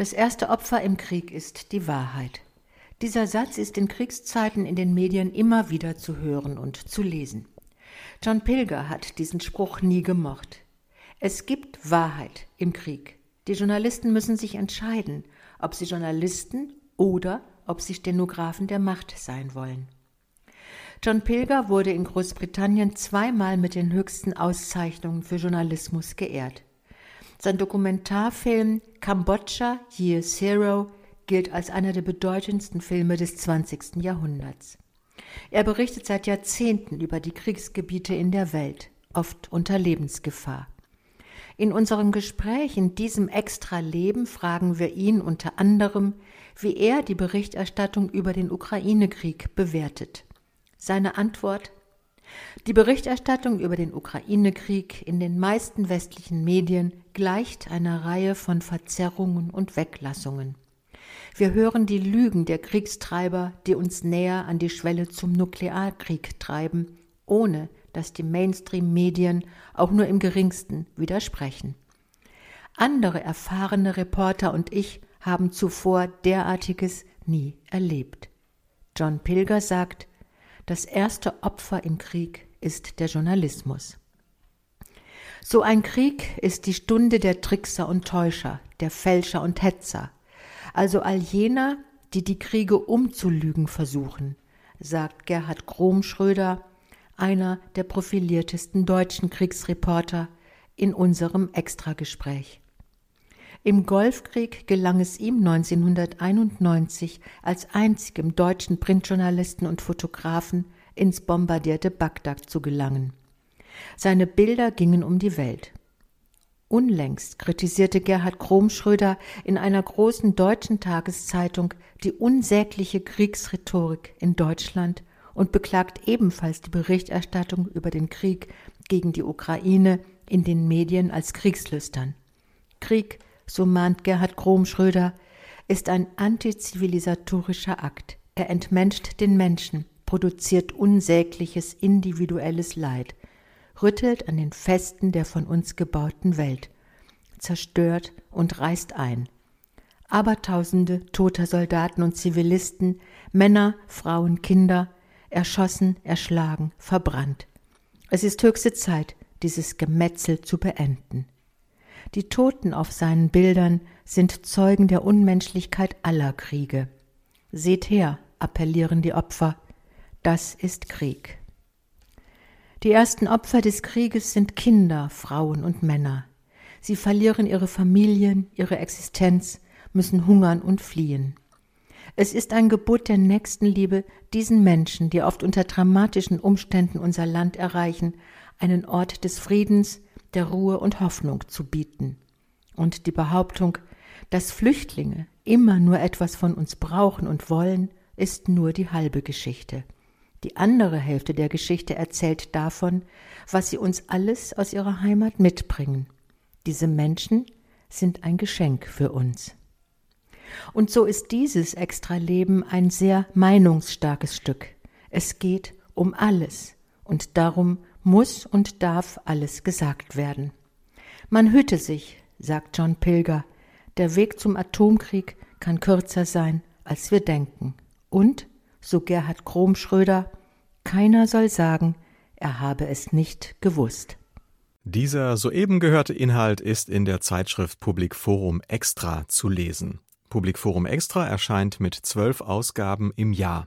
Das erste Opfer im Krieg ist die Wahrheit. Dieser Satz ist in Kriegszeiten in den Medien immer wieder zu hören und zu lesen. John Pilger hat diesen Spruch nie gemocht. Es gibt Wahrheit im Krieg. Die Journalisten müssen sich entscheiden, ob sie Journalisten oder ob sie Stenografen der Macht sein wollen. John Pilger wurde in Großbritannien zweimal mit den höchsten Auszeichnungen für Journalismus geehrt. Sein Dokumentarfilm Kambodscha Year Zero gilt als einer der bedeutendsten Filme des 20. Jahrhunderts. Er berichtet seit Jahrzehnten über die Kriegsgebiete in der Welt, oft unter Lebensgefahr. In unserem Gespräch in diesem Extra-Leben fragen wir ihn unter anderem, wie er die Berichterstattung über den Ukraine-Krieg bewertet. Seine Antwort die Berichterstattung über den Ukraine-Krieg in den meisten westlichen Medien gleicht einer Reihe von Verzerrungen und Weglassungen. Wir hören die Lügen der Kriegstreiber, die uns näher an die Schwelle zum Nuklearkrieg treiben, ohne dass die Mainstream-Medien auch nur im geringsten widersprechen. Andere erfahrene Reporter und ich haben zuvor derartiges nie erlebt. John Pilger sagt, das erste Opfer im Krieg ist der Journalismus. So ein Krieg ist die Stunde der Trickser und Täuscher, der Fälscher und Hetzer, also all jener, die die Kriege umzulügen versuchen, sagt Gerhard Kromschröder, einer der profiliertesten deutschen Kriegsreporter, in unserem Extragespräch. Im Golfkrieg gelang es ihm 1991 als einzigem deutschen Printjournalisten und Fotografen ins bombardierte Bagdad zu gelangen. Seine Bilder gingen um die Welt. Unlängst kritisierte Gerhard Kromschröder in einer großen deutschen Tageszeitung die unsägliche Kriegsrhetorik in Deutschland und beklagt ebenfalls die Berichterstattung über den Krieg gegen die Ukraine in den Medien als kriegslüstern. Krieg so mahnt Gerhard Krom-Schröder, ist ein antizivilisatorischer Akt. Er entmenscht den Menschen, produziert unsägliches individuelles Leid, rüttelt an den Festen der von uns gebauten Welt, zerstört und reißt ein. Abertausende toter Soldaten und Zivilisten, Männer, Frauen, Kinder, erschossen, erschlagen, verbrannt. Es ist höchste Zeit, dieses Gemetzel zu beenden. Die Toten auf seinen Bildern sind Zeugen der Unmenschlichkeit aller Kriege. Seht her, appellieren die Opfer, das ist Krieg. Die ersten Opfer des Krieges sind Kinder, Frauen und Männer. Sie verlieren ihre Familien, ihre Existenz, müssen hungern und fliehen. Es ist ein Gebot der Nächstenliebe, diesen Menschen, die oft unter dramatischen Umständen unser Land erreichen, einen Ort des Friedens, der Ruhe und Hoffnung zu bieten. Und die Behauptung, dass Flüchtlinge immer nur etwas von uns brauchen und wollen, ist nur die halbe Geschichte. Die andere Hälfte der Geschichte erzählt davon, was sie uns alles aus ihrer Heimat mitbringen. Diese Menschen sind ein Geschenk für uns. Und so ist dieses Extraleben ein sehr meinungsstarkes Stück. Es geht um alles und darum muss und darf alles gesagt werden. Man hüte sich, sagt John Pilger, der Weg zum Atomkrieg kann kürzer sein, als wir denken. Und, so Gerhard Kromschröder, keiner soll sagen, er habe es nicht gewusst. Dieser soeben gehörte Inhalt ist in der Zeitschrift Public Forum Extra zu lesen. Public Forum Extra erscheint mit zwölf Ausgaben im Jahr.